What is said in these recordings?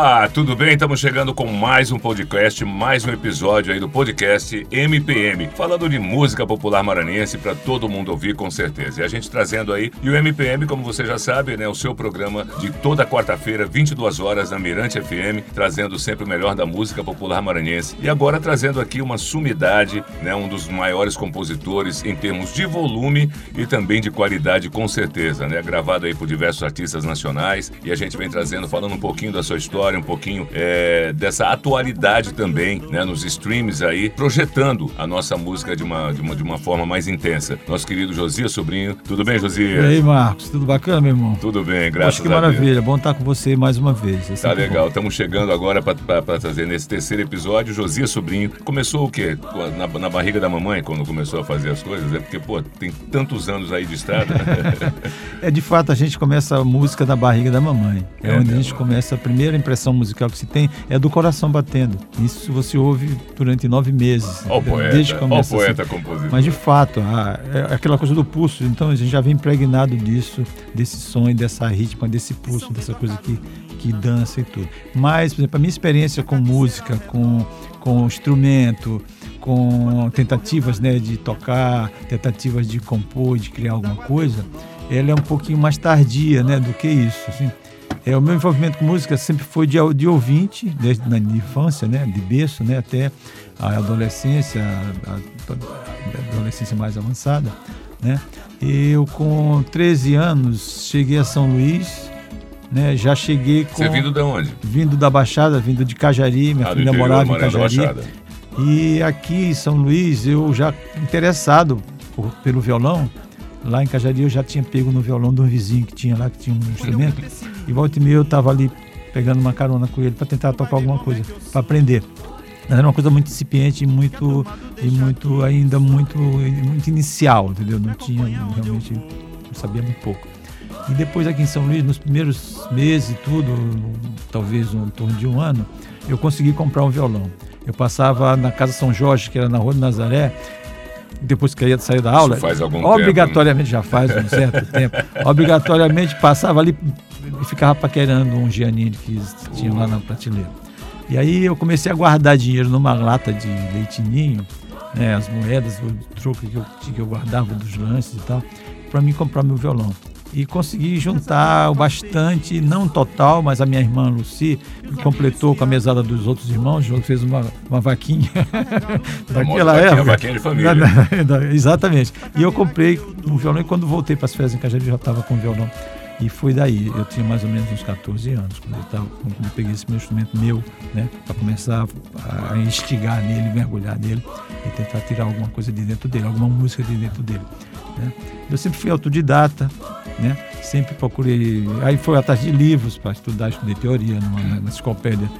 Opa, tudo bem? Estamos chegando com mais um podcast, mais um episódio aí do podcast MPM, falando de música popular maranhense para todo mundo ouvir com certeza. E a gente trazendo aí, e o MPM, como você já sabe, né, o seu programa de toda quarta-feira, 22 horas na Mirante FM, trazendo sempre o melhor da música popular maranhense. E agora trazendo aqui uma sumidade, né, um dos maiores compositores em termos de volume e também de qualidade com certeza, né, gravado aí por diversos artistas nacionais, e a gente vem trazendo falando um pouquinho da sua história, um pouquinho é, dessa atualidade também, né, nos streams aí, projetando a nossa música de uma, de uma, de uma forma mais intensa. Nosso querido Josias Sobrinho. Tudo bem, Josias? E aí, Marcos? Tudo bacana, meu irmão? Tudo bem, graças Acho que maravilha. Bom estar com você mais uma vez. É tá legal. Estamos chegando agora para trazer nesse terceiro episódio. Josias Sobrinho começou o quê? Na, na, barriga da mamãe, quando começou a fazer as coisas? É porque, pô, tem tantos anos aí de estrada. é, de fato, a gente começa a música na barriga da mamãe. É, é onde mesmo. a gente começa a primeira impressão musical que se tem é do coração batendo. Isso você ouve durante nove meses. Ó o poeta, desde que começa, ó o poeta assim. compositor. Mas de fato, é aquela coisa do pulso. Então a gente já vem impregnado disso, desse som, dessa ritmo, desse pulso, dessa coisa que, que dança e tudo. Mas, por exemplo, a minha experiência com música, com, com instrumento, com tentativas né, de tocar, tentativas de compor, de criar alguma coisa, ela é um pouquinho mais tardia né, do que isso. Assim. É, o meu envolvimento com música sempre foi de, de ouvinte, desde na infância, né, de berço, né, até a adolescência, a, a adolescência mais avançada, né. Eu com 13 anos cheguei a São Luís, né, já cheguei com... Você vindo de onde? Vindo da Baixada, vindo de Cajari, minha ah, filha morava em Cajari. E aqui em São Luís, eu já interessado por, pelo violão, Lá em Cajari eu já tinha pego no violão de um vizinho que tinha lá, que tinha um instrumento. E volta e meia eu estava ali pegando uma carona com ele para tentar tocar alguma coisa, para aprender. Mas era uma coisa muito incipiente e muito, e muito ainda muito, muito inicial, entendeu? Não tinha, realmente, não sabia muito pouco. E depois aqui em São Luís, nos primeiros meses e tudo, talvez em torno de um ano, eu consegui comprar um violão. Eu passava na Casa São Jorge, que era na Rua de Nazaré, depois que eu ia sair da aula, obrigatoriamente, tempo, né? já faz um certo tempo, obrigatoriamente passava ali e ficava paquerando um Giannini que tinha lá na prateleira. E aí eu comecei a guardar dinheiro numa lata de leitinho, né, as moedas, o troco que eu, que eu guardava dos lances e tal, para mim comprar meu violão e consegui juntar o bastante, não total, mas a minha irmã Lucy completou com a mesada dos outros irmãos, fez uma, uma vaquinha daquela vaquinha, época. Vaquinha de família. exatamente. E eu comprei um violão e quando voltei para as férias em Cajari já estava com o violão. E foi daí, eu tinha mais ou menos uns 14 anos, quando eu, tava, quando eu peguei esse meu instrumento meu, né, para começar a, a instigar nele, mergulhar nele e tentar tirar alguma coisa de dentro dele, alguma música de dentro dele. Né? Eu sempre fui autodidata, né? sempre procurei. Aí foi atrás de livros para estudar, estudei teoria numa, na enciclopédia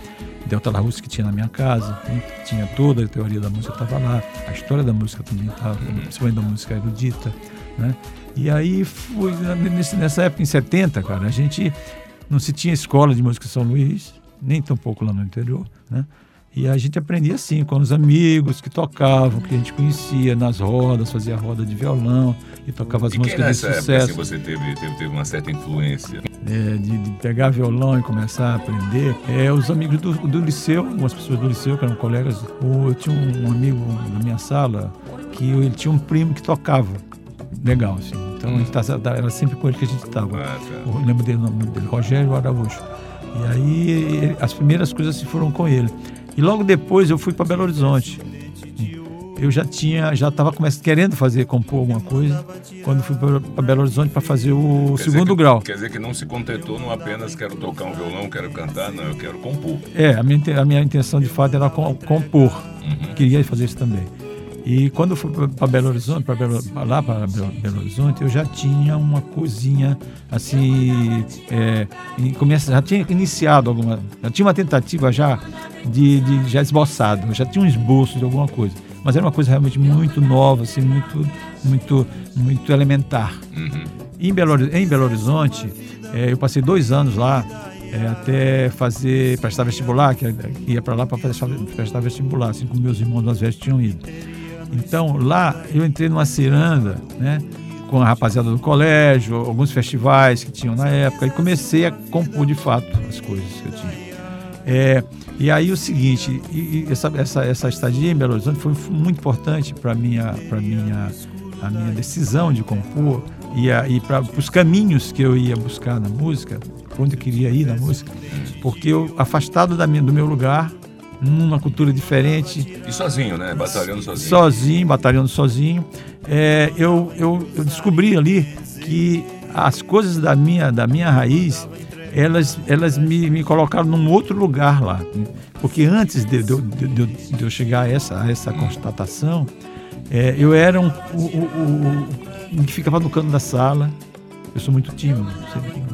Delta La Russa que tinha na minha casa, né? tinha toda a teoria da música estava lá, a história da música também estava, principalmente da música erudita. Né? E aí fui, nessa época, em 70, cara, a gente não se tinha escola de música em São Luís, nem tão pouco lá no interior, né? E a gente aprendia assim, com os amigos que tocavam, que a gente conhecia nas rodas, fazia roda de violão e tocava as e músicas de sucesso. Época, assim, você teve, teve, teve, uma certa influência? É, de, de, pegar violão e começar a aprender. É, os amigos do, do liceu, algumas pessoas do liceu que eram colegas, eu tinha um, um amigo na minha sala que ele tinha um primo que tocava. Legal, assim. Então hum. tá, era sempre com ele que a gente estava. Ah, tá. Eu lembro dele, o nome dele, Rogério Araújo. E aí as primeiras coisas se foram com ele. E logo depois eu fui para Belo Horizonte. eu já tinha, já estava querendo fazer, compor alguma coisa, quando fui para Belo Horizonte para fazer o quer segundo que, grau. Quer dizer que não se contentou não apenas quero tocar um violão, quero cantar, não, eu quero compor. É, a minha, a minha intenção de fato era compor. Uhum. Queria fazer isso também. E quando eu fui para Belo Horizonte, pra Belo, lá para Belo Horizonte, eu já tinha uma coisinha assim, é, começa, já tinha iniciado alguma, já tinha uma tentativa já de, de já esboçado, já tinha um esboço de alguma coisa, mas era uma coisa realmente muito nova, assim, muito, muito, muito elementar. Uhum. Em, Belo, em Belo Horizonte, é, eu passei dois anos lá é, até fazer prestar vestibular, que ia para lá para prestar vestibular, assim como meus irmãos mais velhos tinham ido. Então lá eu entrei numa ciranda, né? Com a rapaziada do colégio, alguns festivais que tinham na época, e comecei a compor de fato as coisas que eu tinha. É, e aí o seguinte, e, e essa, essa, essa estadia em Belo Horizonte foi muito importante para minha, para minha, a minha decisão de compor e, e para os caminhos que eu ia buscar na música, onde eu queria ir na música, porque eu afastado da minha, do meu lugar, numa cultura diferente. E sozinho, né? Batalhando sozinho. Sozinho, batalhando sozinho. É, eu, eu, eu descobri ali que as coisas da minha, da minha raiz, elas, elas me, me colocaram num outro lugar lá. Porque antes de, de, de, de eu chegar a essa, a essa constatação, é, eu era um, o, o, o, que ficava no canto da sala. Eu sou muito tímido.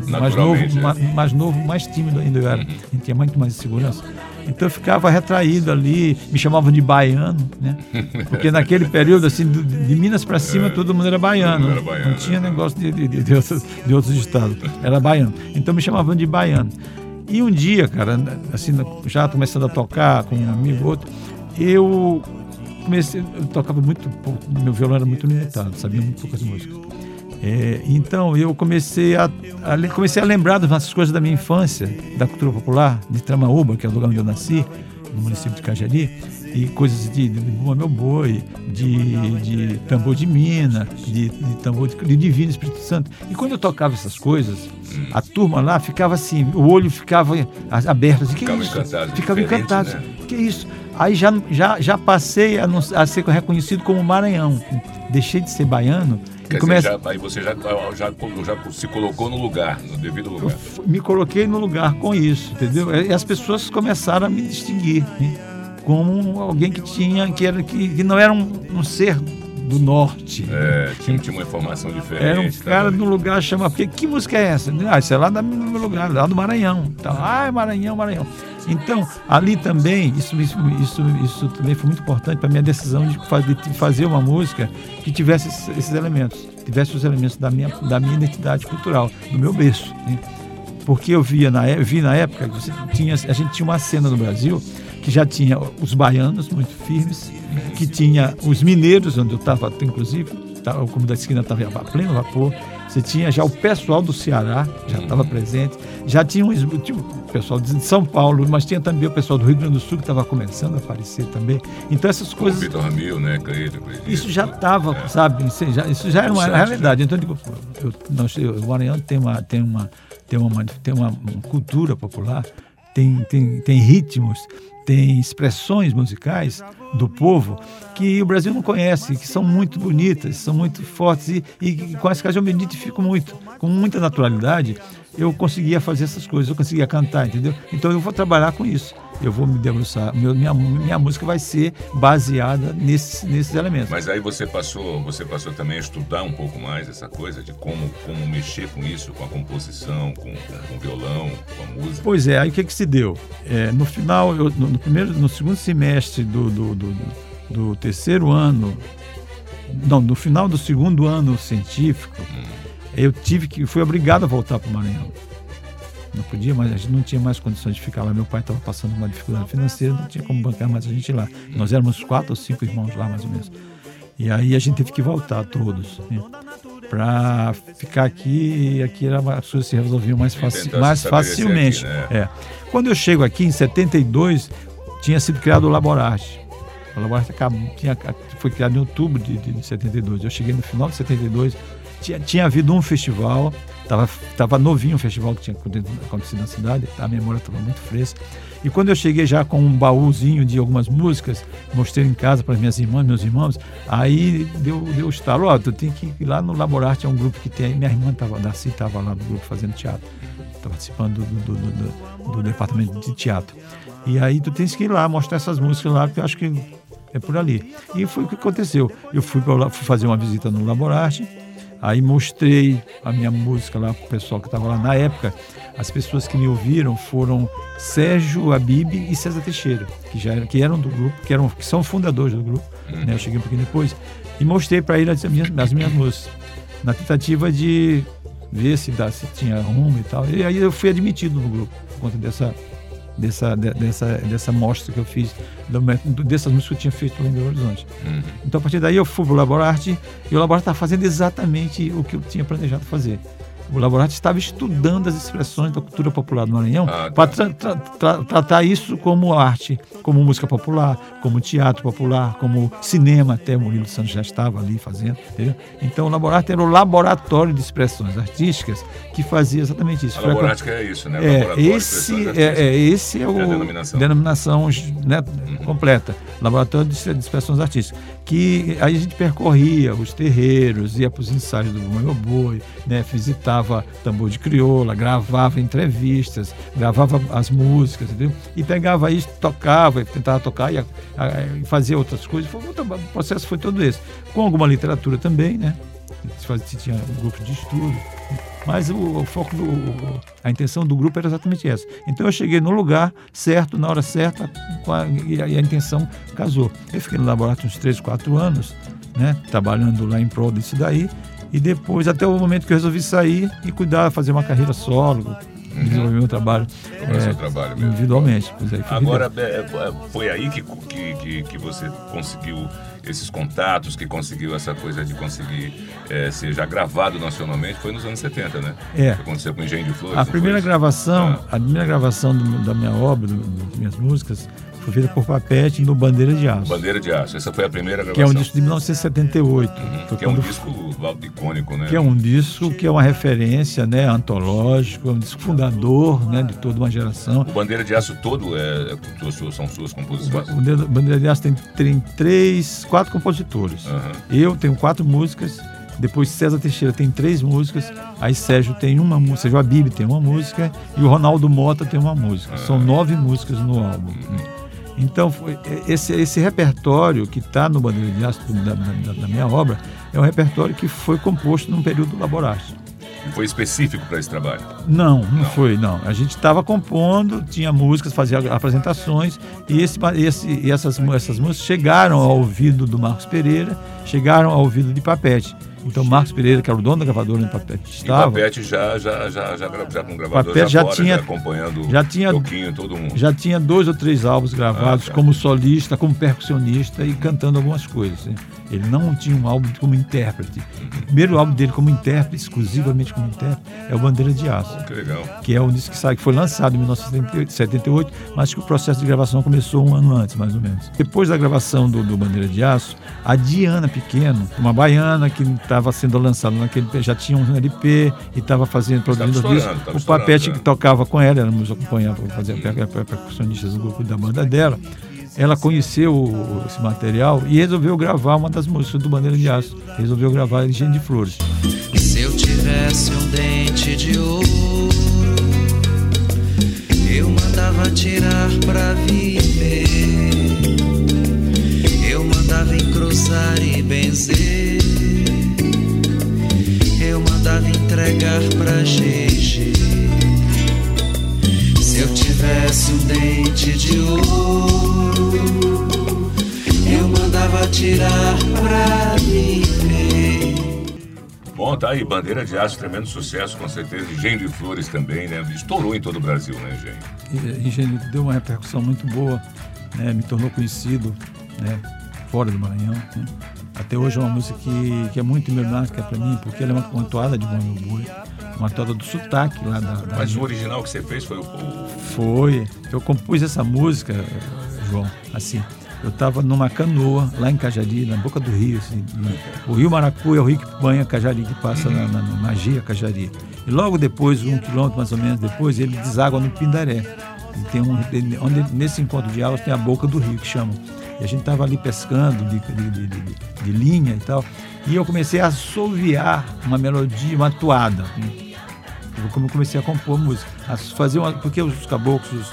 Mais novo, mais, mais novo, mais tímido ainda eu era. Uhum. A gente tinha muito mais segurança. Então eu ficava retraído ali, me chamavam de baiano, né? Porque naquele período, assim, de Minas para cima, todo mundo era baiano. Era baiano não tinha negócio de, de, de, outros, de outros estados. Era baiano. Então me chamavam de baiano. E um dia, cara, assim, já começando a tocar com um amigo outro, eu comecei, eu tocava muito pouco, meu violão era muito limitado, sabia muito poucas músicas. É, então eu comecei a, a, comecei a lembrar das coisas da minha infância, da cultura popular, de Tramaúba, que é o lugar onde eu nasci, no município de Cajari, e coisas de, de Bumba Meu Boi, de, de tambor de mina, de, de tambor de, de Divino Espírito Santo. E quando eu tocava essas coisas, a turma lá ficava assim, o olho ficava aberto. Assim, que ficava isso? encantado. Ficava encantado. Né? Que isso? Aí já, já, já passei a, a ser reconhecido como Maranhão. Deixei de ser baiano Quer começa... dizer, já, aí você já, já, já, se colocou no lugar, no devido lugar. Eu me coloquei no lugar com isso, entendeu? E as pessoas começaram a me distinguir né? como alguém que tinha, que, era, que, que não era um, um ser do norte. É, tinha, tinha uma informação diferente. Era um cara no lugar chamado. Porque que música é essa? Ah, isso é lá do meu lugar, lá do Maranhão. Então, ah, é Maranhão, Maranhão. Então, ali também, isso, isso, isso, também foi muito importante para a minha decisão de fazer, uma música que tivesse esses, esses, elementos, tivesse os elementos da minha, da minha identidade cultural, do meu berço. Né? Porque eu via na, vi na época que tinha, a gente tinha uma cena no Brasil que já tinha os baianos muito firmes, que tinha os mineiros, onde eu estava, inclusive, tá, o Clube da Esquina estava a pleno vapor, você tinha já o pessoal do Ceará, já estava presente, já tinha, um, tinha o pessoal de São Paulo, mas tinha também o pessoal do Rio Grande do Sul que estava começando a aparecer também. Então essas coisas. O Vitor Ramil, né? Acredito, Isso já estava, é. sabe? Isso já, isso já era uma realidade. Então eu digo, eu, nós, o Maranhão tem uma, tem uma, tem uma, tem uma cultura popular, tem, tem, tem ritmos, tem expressões musicais do povo que o Brasil não conhece, que são muito bonitas, são muito fortes e, e com as quais eu me identifico muito, com muita naturalidade. Eu conseguia fazer essas coisas, eu conseguia cantar, entendeu? Então eu vou trabalhar com isso eu vou me debruçar. Minha, minha música vai ser baseada nesses, nesses elementos. Mas aí você passou, você passou também a estudar um pouco mais essa coisa de como, como mexer com isso, com a composição, com, com, com o violão, com a música. Pois é, aí o que, que se deu? É, no final, eu, no, no, primeiro, no segundo semestre do, do, do, do, terceiro ano, não, no final do segundo ano científico, hum. eu tive que, fui obrigado a voltar para o Maranhão não podia mais, a gente não tinha mais condições de ficar lá. Meu pai estava passando uma dificuldade financeira, não tinha como bancar mais a gente lá. Nós éramos quatro ou cinco irmãos lá, mais ou menos. E aí a gente teve que voltar todos, né? para ficar aqui. E aqui era, as coisas se resolviam mais, faci mais facilmente. Aqui, né? é. Quando eu chego aqui, em 72, tinha sido criado o Laborarte. O Laborarte tinha, foi criado em outubro de, de, de 72. Eu cheguei no final de 72 tinha, tinha havido um festival, tava, tava novinho o festival que tinha acontecido na cidade, a memória estava muito fresca. E quando eu cheguei já com um baúzinho de algumas músicas, mostrei em casa para minhas irmãs, meus irmãos, aí deu, deu o estalo, ó, oh, tu tem que ir lá no Laborarte, é um grupo que tem, minha irmã tava, Darcy estava lá no grupo fazendo teatro, tá participando do, do, do, do, departamento de teatro. E aí tu tens que ir lá, mostrar essas músicas lá, porque eu acho que é por ali. E foi o que aconteceu. Eu fui, pra, fui fazer uma visita no Laborarte, Aí mostrei a minha música lá para o pessoal que estava lá na época. As pessoas que me ouviram foram Sérgio Abib e César Teixeira, que já que eram do grupo, que, eram, que são fundadores do grupo. Né? Eu cheguei um pouquinho depois e mostrei para ele as minhas, as minhas músicas, na tentativa de ver se, dá, se tinha rumo e tal. E aí eu fui admitido no grupo por conta dessa dessa, dessa, dessa mostra que eu fiz, dessas músicas que eu tinha feito lá em Belo Horizonte. Uhum. Então, a partir daí, eu fui para o Laborarte e o Laborarte estava fazendo exatamente o que eu tinha planejado fazer o laboratório estava estudando as expressões da cultura popular do Maranhão ah, tá. para tra tra tra tratar isso como arte, como música popular, como teatro popular, como cinema, até o Murilo Santos já estava ali fazendo. Entendeu? Então o laboratório era o laboratório de expressões artísticas que fazia exatamente isso. A laborática é isso, né? É, esse, é, é, esse é o é denominação, denominação né, uhum. completa, laboratório de expressões artísticas. Que aí a gente percorria os terreiros, ia para os ensaios do Boi Boi, né, visitava tambor de crioula, gravava entrevistas, gravava as músicas, entendeu? E pegava isso, tocava, tentava tocar e, fazia outras coisas. Foi o processo foi todo esse. Com alguma literatura também, né? Se tinha um grupo de estudo. Mas o, o foco, do, a intenção do grupo era exatamente essa. Então eu cheguei no lugar certo, na hora certa, a, e, a, e a intenção casou. Eu fiquei no laboratório uns 3, 4 anos, né? Trabalhando lá em prol disso daí. E depois, até o momento que eu resolvi sair e cuidar, fazer uma carreira solo. Desenvolver meu trabalho, é, trabalho individualmente. Aí, Agora, é, é, foi aí que, que, que, você conseguiu esses contatos, que conseguiu essa coisa de conseguir é, ser já gravado nacionalmente, foi nos anos 70, né? É. Que aconteceu com Engenho de Flores. A primeira gravação, ah. a primeira gravação do, da minha obra, das minhas músicas, foi feita por Papete no Bandeira de Aço. Bandeira de Aço, essa foi a primeira gravação. Que é um disco de 1978. Uhum, que é um disco icônico, né? Que é um disco que é uma referência, né, antológico, é um disco fundador, né, de toda uma geração. O Bandeira de Aço todo é, é são suas composições? O Bandeira de Aço tem, tem três, quatro compositores. Uhum. Eu tenho quatro músicas, depois César Teixeira tem três músicas, aí Sérgio tem uma música, Sérgio Abib tem uma música e o Ronaldo Mota tem uma música. Uhum. São nove músicas no álbum. Então, foi, esse, esse repertório que está no Bandeira de Aço da, da, da, minha obra é um repertório que foi composto num período laborástico. Foi específico para esse trabalho? Não, não, não, foi, não. A gente estava compondo, tinha músicas, fazia apresentações e, esse, esse, e essas, essas músicas chegaram ao ouvido do Marcos Pereira, chegaram ao ouvido de Papete. Então, Marcos Pereira, que era o dono da gravadora no Papete, estava. E Papete já, já, já, já, já com gravador Papete já, fora, tinha, já acompanhando já tinha, Toquinho, todo mundo. Já tinha dois ou três álbuns gravados ah, tá. como solista, como percussionista e cantando algumas coisas. Né? Ele não tinha um álbum como intérprete. O primeiro álbum dele como intérprete, exclusivamente como intérprete, é o Bandeira de Aço. Que legal. Que é um disco que, sai, que foi lançado em 1978, mas que o processo de gravação começou um ano antes, mais ou menos. Depois da gravação do, do Bandeira de Aço, a Diana Pequeno, uma baiana que estava sendo lançada naquele já tinha um LP e estava fazendo, produzindo discos. O Papete que tocava com ela, ela nos acompanhava para fazer a percussionista do grupo da banda dela. Ela conheceu esse material e resolveu gravar uma das músicas do Bandeira de Aço. Resolveu gravar Engenho de Flores. Se eu tivesse um dente de ouro, eu mandava tirar pra viver. Eu mandava encruzar e benzer mandava entregar pra GG. Se eu tivesse um dente de ouro, eu mandava tirar pra viver. Bom, tá aí, Bandeira de Aço, tremendo sucesso, com certeza. Engenho de Flores também, né? Estourou em todo o Brasil, né, Engenho? Engenho deu uma repercussão muito boa, né? Me tornou conhecido, né? Fora do Maranhão, né? Até hoje é uma música que, que é muito emblemática para mim, porque ela é uma, uma toada de Bom Boi, uma toada do sotaque lá da, da Mas o original que você fez foi o... Foi. Eu compus essa música, João, assim. eu estava numa canoa lá em Cajari, na boca do rio. Assim, o rio Maracu é o rio que banha Cajari, que passa na, na, na Magia Cajari. E logo depois, um quilômetro mais ou menos depois, ele deságua no Pindaré. E tem um, onde, nesse encontro de águas tem a boca do rio, que chamam. E a gente estava ali pescando de, de, de, de, linha e tal. E eu comecei a assoviar uma melodia, uma toada. Como eu comecei a compor música. A fazer uma, porque os caboclos,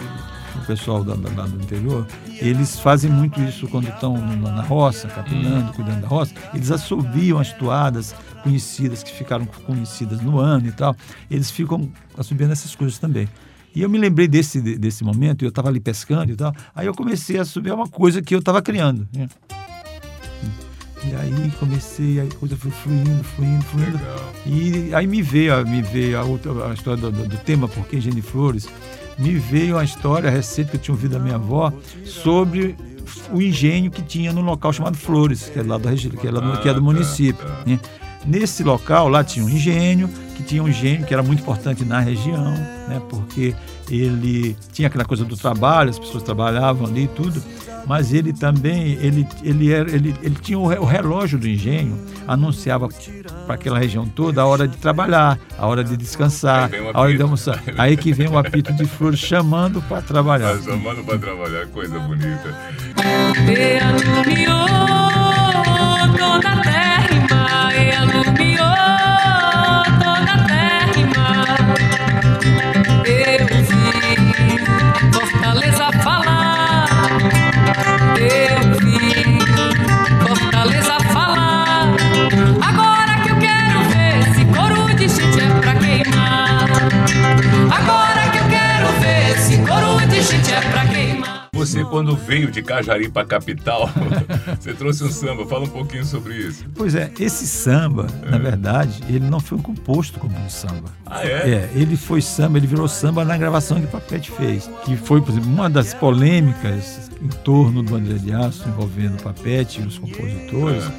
o pessoal da, da, do interior, eles fazem muito isso quando estão na roça, capinando, hum. cuidando da roça. Eles assobiam as toadas conhecidas, que ficaram conhecidas no ano e tal. Eles ficam assobiando essas coisas também. E eu me lembrei desse, desse momento, eu estava ali pescando e tal. Aí eu comecei a subir uma coisa que eu estava criando. Né? E aí comecei, a coisa foi fluindo, fluindo, fluindo. Legal. E aí me veio, me veio a, outra, a história do, do, tema Por Engenho de Flores. Me veio a história recente que eu tinha ouvido da minha avó sobre o engenho que tinha no local chamado Flores, que é lá da região, que é, lá que é do ah, tá, município. Tá. Né? Nesse local lá tinha um engenho, que tinha um engenho que era muito importante na região, né? porque ele tinha aquela coisa do trabalho, as pessoas trabalhavam ali e tudo, mas ele também ele, ele, era, ele, ele tinha o relógio do engenho, anunciava para aquela região toda a hora de trabalhar, a hora de descansar, a hora de almoçar. Aí que vem o apito de flores chamando para trabalhar. chamando para trabalhar, coisa bonita. Você, quando veio de Cajari para a capital, você trouxe um samba. Fala um pouquinho sobre isso. Pois é, esse samba, é. na verdade, ele não foi composto como um samba. Ah, é? É, ele foi samba, ele virou samba na gravação que Papete fez. Que foi, por exemplo, uma das polêmicas em torno do André de Aço, envolvendo Papete e os compositores, é.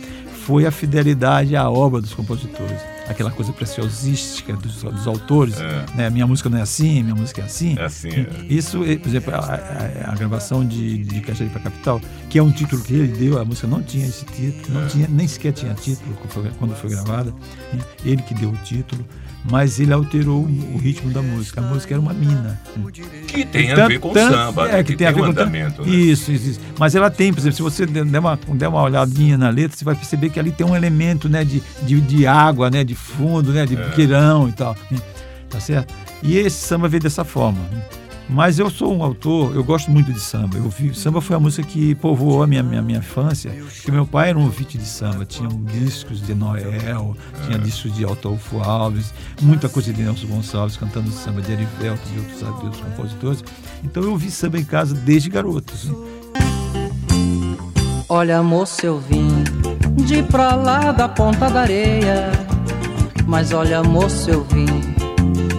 foi a fidelidade à obra dos compositores aquela coisa preciosística dos, dos autores. É. Né? Minha música não é assim, minha música é assim. É assim é. Isso, por exemplo, a, a, a gravação de, de Caixa para Capital, que é um título que ele deu, a música não tinha esse título, não é. tinha, nem sequer tinha título quando foi, quando foi gravada. Né? Ele que deu o título mas ele alterou o ritmo da música. A música era uma mina. Que tem a ver com tanto, samba, é, que, que tem, tem, a ver um com andamento. Né? Isso, isso, isso, Mas ela tem, por exemplo, se você der uma, der uma olhadinha na letra, você vai perceber que ali tem um elemento né, de, de, de água, né, de fundo, né, de é. e tal. Né? Tá certo? E esse samba veio dessa forma. Mas eu sou um autor, eu gosto muito de samba. Eu vi, samba foi a música que povoou a minha, minha, minha infância, porque meu pai era um ouvinte de samba, tinha discos de Noel, tinha discos de Altolfo Alves, muita coisa de Nelson Gonçalves cantando samba de Erivelto e outros, outros compositores. Então eu ouvi samba em casa desde garoto. Assim. Olha, moço, eu vim de pra lá da ponta da areia. Mas olha, moço, eu vim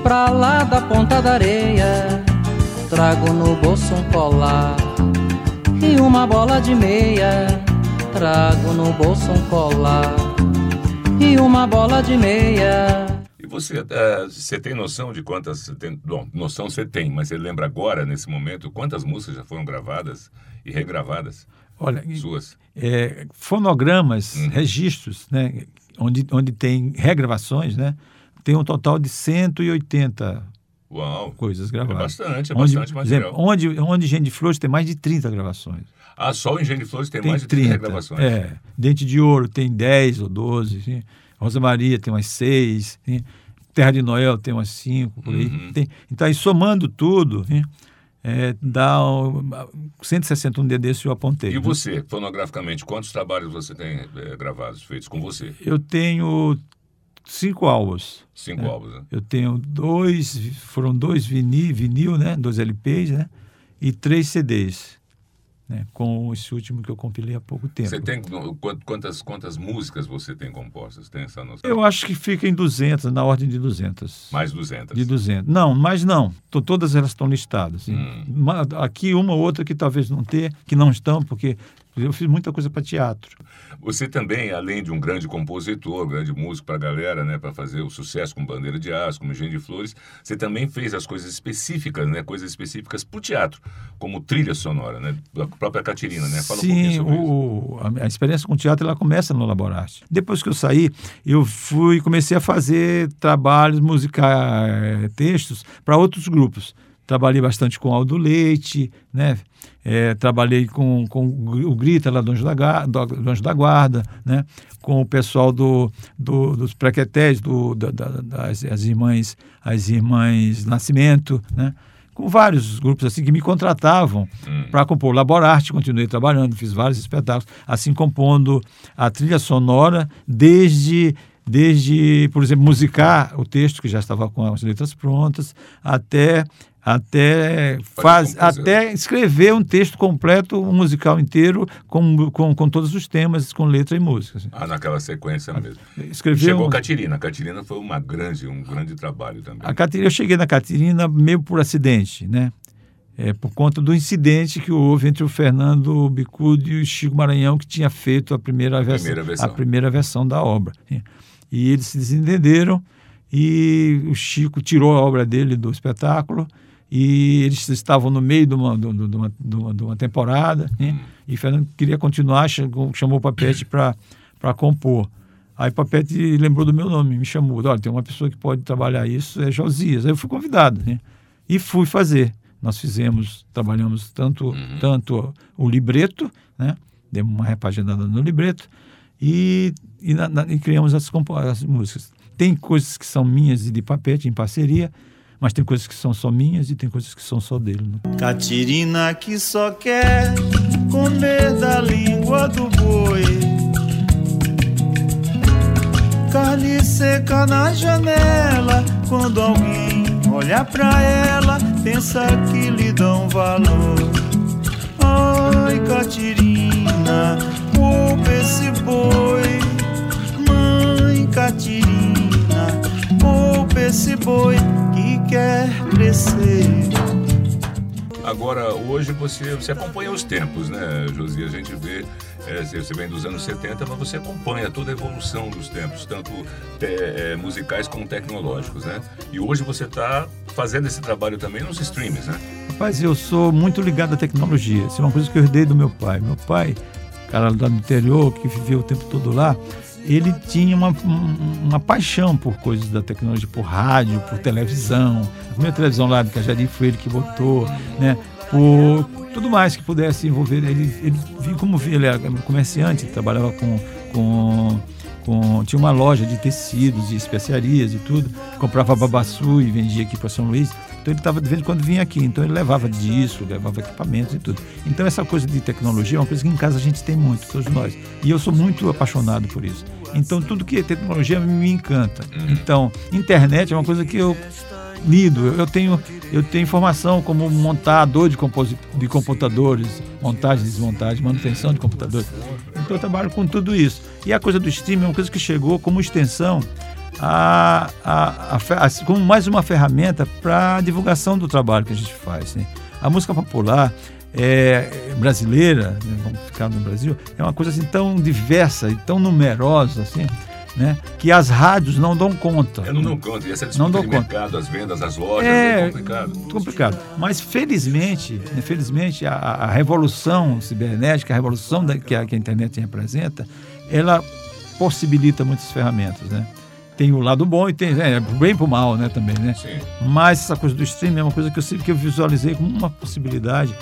pra lá da ponta da areia. Trago no bolso um colar e uma bola de meia. Trago no bolso um colar e uma bola de meia. E você, uh, você tem noção de quantas. Tem, bom, noção você tem, mas você lembra agora, nesse momento, quantas músicas já foram gravadas e regravadas? Olha, suas? É, fonogramas, hum. registros, né, onde, onde tem regravações, né, tem um total de 180 Uau. coisas gravadas. É bastante, é onde, bastante material. Exemplo, onde, onde Engenho de Flores tem mais de 30 gravações. Ah, só o Engenho de Flores tem, tem mais de 30, 30 gravações? É. Dente de Ouro tem 10 ou 12. Assim. Rosa Maria tem umas 6. Assim. Terra de Noel tem umas 5, por aí. Uhum. Tem, então, aí, somando tudo, assim, é, dá 161 D desse eu apontei. E você, fonograficamente, quantos trabalhos você tem é, gravados, feitos com você? Eu tenho cinco álbuns. Cinco né? álbuns, né? Eu tenho dois, foram dois vinil, vinil, né? Dois LPs, né? E três CDs. Né, com esse último que eu compilei há pouco tempo. Você tem quantas quantas músicas você tem compostas? Tem essa noção? Eu acho que fica em 200, na ordem de 200. Mais 200? De 200. Não, mas não. Todas elas estão listadas. Hum. Aqui uma ou outra que talvez não tenha, que não estão, porque Eu fiz muita coisa para teatro. Você também, além de um grande compositor, grande músico para a galera, né, para fazer o sucesso com Bandeira de Aço, como Engenho de Flores, você também fez as coisas específicas, né, coisas específicas para o teatro, como trilha sonora, né, da própria Catirina, né? Fala Sim, um o, a, a, experiência com teatro ela começa no Laborarte. Depois que eu saí, eu fui comecei a fazer trabalhos musicais, textos para outros grupos. Trabalhei bastante com Aldo Leite, né? É, trabalhei com, com o Grita lá do Anjo da, do Anjo da Guarda, né? com o pessoal do, do dos prequetés, do, da, das as irmãs, as irmãs Nascimento, né? com vários grupos assim que me contratavam hum. para compor Laborarte, continuei trabalhando, fiz vários espetáculos, assim compondo a trilha sonora desde desde, por exemplo, musicar o texto que já estava com as letras prontas, até até, faz, até escrever um texto completo, um musical inteiro, com, com, com todos os temas, com letra e música. Assim. Ah, naquela sequência mesmo. Escreveu, Chegou a Catirina. A Catirina foi uma grande, um grande trabalho também. A Catirina, eu cheguei na Catirina meio por acidente, né? É, por conta do incidente que houve entre o Fernando Bicudo e o Chico Maranhão, que tinha feito a primeira, vers primeira versão. a primeira versão da obra. E eles se desentenderam e o Chico tirou a obra dele do espetáculo e eles estavam no meio de uma, de uma, de uma, de uma temporada, né? e Fernando queria continuar, chamou o Papete para compor. Aí o Papete lembrou do meu nome, me chamou. Olha, tem uma pessoa que pode trabalhar isso, é Josias. Aí eu fui convidado, né? E fui fazer. Nós fizemos, trabalhamos tanto, uhum. tanto o libreto, né? Demos uma repaginada no libreto e, e, na, na, e criamos as, as músicas. Tem coisas que são minhas e de Papete em parceria, mas tem coisas que são só minhas e tem coisas que são só dele. Né? Catirina que só quer comer da língua do boi. Carne seca na janela, quando alguém olha pra ela, pensa que lhe dão valor. Ai, Catirina, poupa esse boi. Mãe Catirina, esse boi quer crescer. Agora, hoje você, você acompanha os tempos, né, Josi? A gente vê, é, você vem dos anos 70, mas você acompanha toda a evolução dos tempos, tanto é, musicais como tecnológicos, né? E hoje você está fazendo esse trabalho também nos streams, né? Rapaz, eu sou muito ligado à tecnologia. Isso é uma coisa que eu herdei do meu pai. Meu pai, cara do interior, que viveu o tempo todo lá, ele tinha uma, uma paixão por coisas da tecnologia, por rádio, por televisão. A primeira televisão lá de Cajari foi ele que botou, né? Por tudo mais que pudesse envolver. Ele, ele como ele era comerciante, trabalhava com, com, com, Tinha uma loja de tecidos e especiarias e tudo. Comprava babaçu e vendia aqui para São Luís. Então ele estava de vez em quando vinha aqui, então ele levava disso, levava equipamentos e tudo. Então essa coisa de tecnologia é uma coisa que em casa a gente tem muito, todos nós. E eu sou muito apaixonado por isso. Então tudo que é tecnologia me encanta. Uhum. Então, internet é uma coisa que eu lido. Eu tenho, eu tenho informação como montador de, de computadores, montagem, desmontagem, manutenção de computadores. Então eu trabalho com tudo isso. E a coisa do streaming é uma coisa que chegou como extensão a, a, a, como mais uma ferramenta para a divulgação do trabalho que a gente faz. Né? A música popular é, brasileira, né? vamos ficar no Brasil, é uma coisa assim tão diversa e tão numerosa assim. Né? que as rádios não dão conta. Eu não dão conta, e essa não dão conta. mercado, as vendas, as lojas, é, é complicado. complicado. Mas felizmente, né, felizmente a, a, revolução cibernética, a revolução da, que, a, que a internet representa, ela possibilita muitas ferramentas, né? Tem o lado bom e tem é, bem pro mal, né, também, né? Sim. Mas essa coisa do streaming é uma coisa que eu sempre que eu visualizei como uma possibilidade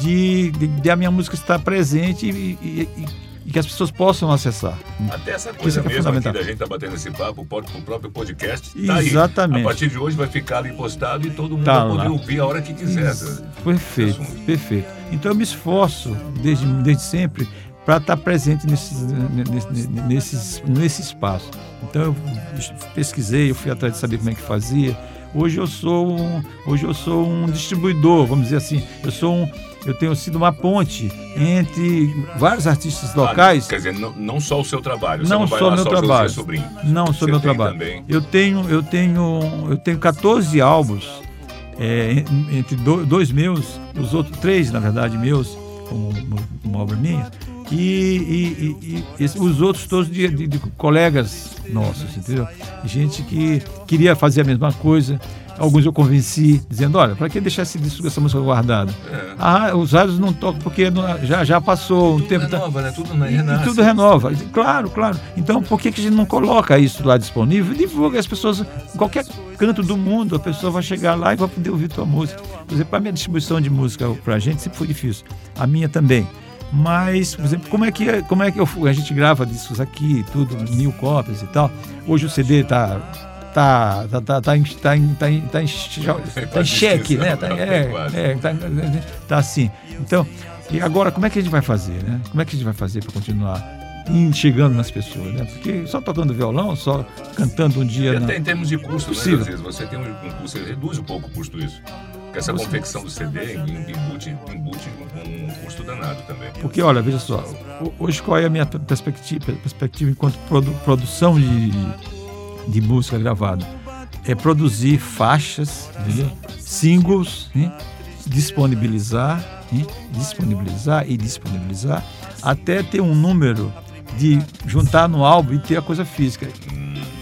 de, de, de a minha música estar presente e, e, e, e, que as pessoas possam acessar. Até essa coisa é mesmo aqui da gente tá batendo esse papo, o próprio podcast tá Exatamente. Aí. A partir de hoje vai ficar ali postado e todo mundo tá vai poder ouvir a hora que quiser. Perfeito, perfeito. Então eu me esforço desde, desde sempre para estar tá presente nesse, nesse, nesse, espaço. Então eu pesquisei, eu fui atrás de saber como é que fazia. Hoje eu sou um, hoje eu sou um distribuidor, vamos dizer assim. Eu sou um, eu tenho sido uma ponte entre vários artistas locais. Ah, quer dizer, não, não, só o seu trabalho. Não, não só meu só trabalho. Não só meu trabalho. Também. Eu tenho, eu tenho, eu tenho 14 álbuns é, entre dois meus, os outros três, na verdade, meus, como uma obra minha E, e, e, e os outros todos de, de, de, colegas nossos, entendeu? Gente que queria fazer a mesma coisa. Alguns eu convenci, dizendo, olha, para que deixar esse disco, essa música guardada? É. Ah, os rádios não tocam porque não, já, já passou um tudo tempo. Renova, tá... né? Tudo. Tudo renova. Claro, claro. Então, por que, que a gente não coloca isso lá disponível? Divulga as pessoas, em qualquer canto do mundo, a pessoa vai chegar lá e vai poder ouvir tua música. Por exemplo, a minha distribuição de música para a gente sempre foi difícil. A minha também. Mas, por exemplo, como é que, como é que eu, a gente grava discos aqui, tudo, mil cópias e tal. Hoje o CD está tá, tá, tá, tá, em, tá, em, tá, em, tá, em, tá em cheque, né? Tá, é, é, tá, tá assim. Então, e agora como é que a gente vai fazer, né? Como é que a gente vai fazer para continuar chegando nas pessoas, né? Porque só tocando violão, só cantando um dia. E até na... em termos de custo, né? Às vezes você tem um custo, reduz um pouco o custo disso. Porque essa confecção do CD embute, embute um custo danado também. Porque, olha, veja só, hoje qual é a minha perspectiva, perspectiva enquanto produ, produção de, de música gravada? É produzir faixas, entendeu? singles, né? disponibilizar, né? disponibilizar e disponibilizar, até ter um número de juntar no álbum e ter a coisa física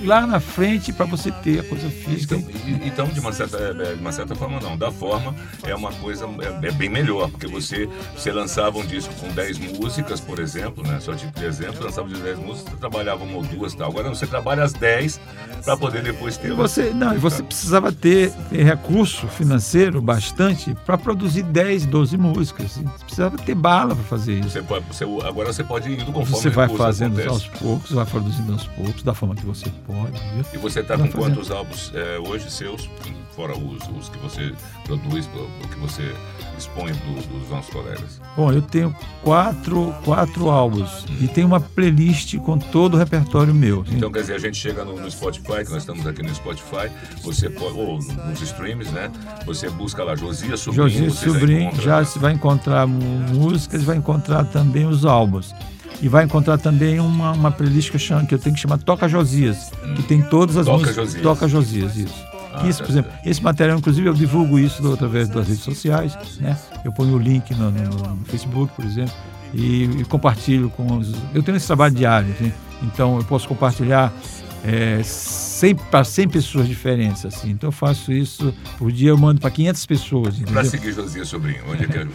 lá na frente para você ter a coisa física. Então, então, de, uma certa, é, é, de uma certa forma, não. Da forma, é uma coisa é, é, bem melhor, porque você, você lançava um disco com 10 músicas, por exemplo, né? Só tipo de exemplo, lançava de 10 músicas, você trabalhava uma ou duas tal. Agora você trabalha as 10 para poder depois ter. E você, não, e você precisava ter, ter recurso financeiro bastante para produzir 10, 12 músicas. Você precisava ter bala para fazer isso. Você pode, você, agora você pode ir indo conforme Você vai fazendo acontece. aos poucos, vai produzindo aos poucos, da forma que você pode. Viu? E você está com quantos álbuns é, hoje seus, fora os, os que você produz, o que você expõe do, dos nossos colegas? Bom, eu tenho quatro, quatro álbuns hum. e tem uma playlist com todo o repertório meu. Então, quer dizer, a gente chega no, no, Spotify, que nós estamos aqui no Spotify, você pode, ou nos streams, né? Você busca lá Josias Sobrinho. Josias Sobrinho, já, já vai encontrar músicas, vai encontrar também os álbuns. E vai encontrar também uma, uma playlist que eu, chamo, que eu tenho que chamar Toca Josias, que tem todas as Toca músicas. Josias. Toca Josias, isso. Ah, isso, por exemplo, esse material, inclusive, eu divulgo isso através das redes sociais, né? Eu ponho o link no, no, no Facebook, por exemplo, e, e, compartilho com os. Eu tenho esse trabalho diário, assim, então eu posso compartilhar é, para 100 pessoas diferentes, assim. Então eu faço isso por dia, eu mando para 500 pessoas. Para seguir Josias Sobrinho, onde é que é?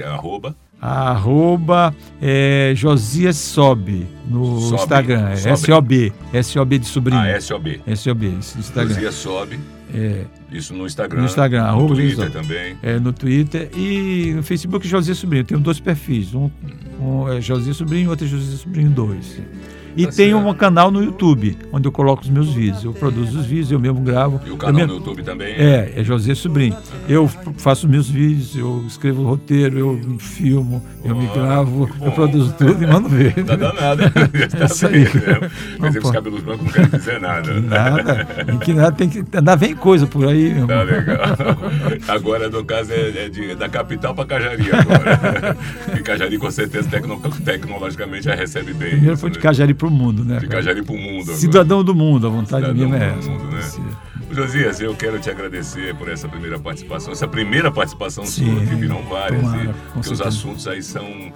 é arroba? Arroba é, Josias Sobe no Sobe, Instagram. É S-O-B. S-O-B de sobrinho. Ah, S-O-B. S-O-B, Instagram. Josias Sobe. É, isso no Instagram. No Instagram, no Twitter também. É, no Twitter e no Facebook Josias Sobrinho. Tenho dois perfis. Um, um é Josias Sobrinho e outro é Josias Sobrinho 2. E tá tem um canal no YouTube, onde eu coloco os meus vídeos. Eu produzo os vídeos, eu mesmo gravo. E o canal mesmo... no YouTube também? É, é José Sobrinho. Eu faço meus vídeos, eu escrevo o roteiro, eu filmo, eu me gravo, eu produzo tudo e mando ver. Tá danado. tá isso aí. Né? Mas os cabelos brancos não querem dizer nada. Nada. que nada, tem que andar vem coisa por aí. Meu tá legal. Agora, no caso, é, é de, da capital para Cajari agora. e Cajari, com certeza, tecno, tecnologicamente, já recebe bem. Primeiro foi de né? Cajari para o mundo, né? De Cajari para o mundo. Agora. Cidadão do mundo, a vontade Cidadão minha é essa. Mundo, né? Josias, eu quero te agradecer por essa primeira participação, essa primeira participação Sim, sua, que virão várias, tomara, porque os assuntos aí são,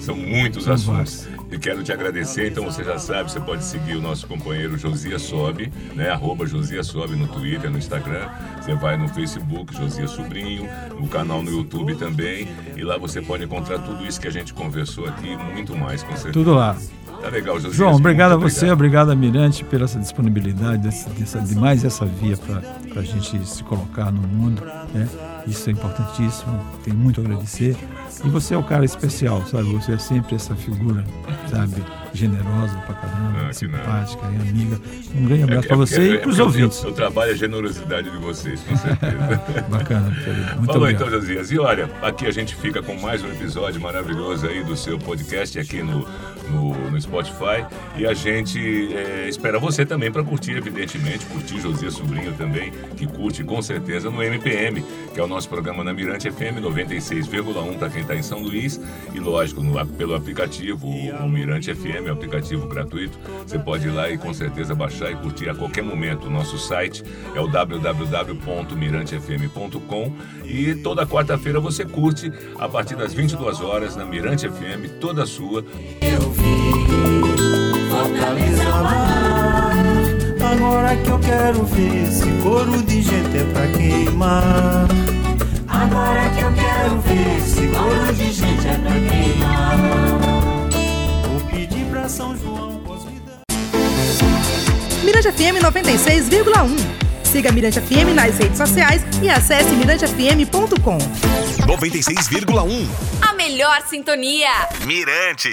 são muitos são assuntos. Vários. E quero te agradecer, então você já sabe, você pode seguir o nosso companheiro Josias Sobe, né? Arroba Josias Sobe no Twitter, no Instagram. Você vai no Facebook, Josias Sobrinho, no canal no YouTube também. E lá você pode encontrar tudo isso que a gente conversou aqui e muito mais, com certeza. Tudo lá. Tá legal, José. João, obrigado a você, obrigado a Mirante pela essa disponibilidade, dessa, dessa, de mais essa via para a gente se colocar no mundo. Né? Isso é importantíssimo, tenho muito a agradecer. E você é o cara especial, sabe? Você é sempre essa figura, sabe? Generosa pra caramba, ah, simpática e amiga. Um grande abraço é, para você é, e para os ouvintes. Eu, trabalho a generosidade de vocês, com certeza. Bacana, querido. Muito Falou obrigado. então, Josias. E olha, aqui a gente fica com mais um episódio maravilhoso aí do seu podcast aqui no, no, no Spotify. E a gente é, espera você também para curtir, evidentemente, curtir Josias Sobrinho também, que curte com certeza no MPM, que é o nosso programa na Mirante FM 96,1 para quem está em São Luís. E lógico, no, pelo aplicativo, o, o Mirante FM FM, aplicativo gratuito. Você pode ir lá e com certeza baixar e curtir a qualquer momento. O nosso site é o www.mirantefm.com e toda quarta-feira você curte a partir das 22 horas na Mirante FM, toda sua. Eu vi Fortaleza Agora que eu quero ver esse coro de gente é pra queimar. Agora que eu quero ver esse coro de gente é pra queimar. Pra São João Mirante FM 96,1. Siga Mirante FM nas redes sociais e acesse mirantefm.com. 96,1. A melhor sintonia. Mirante.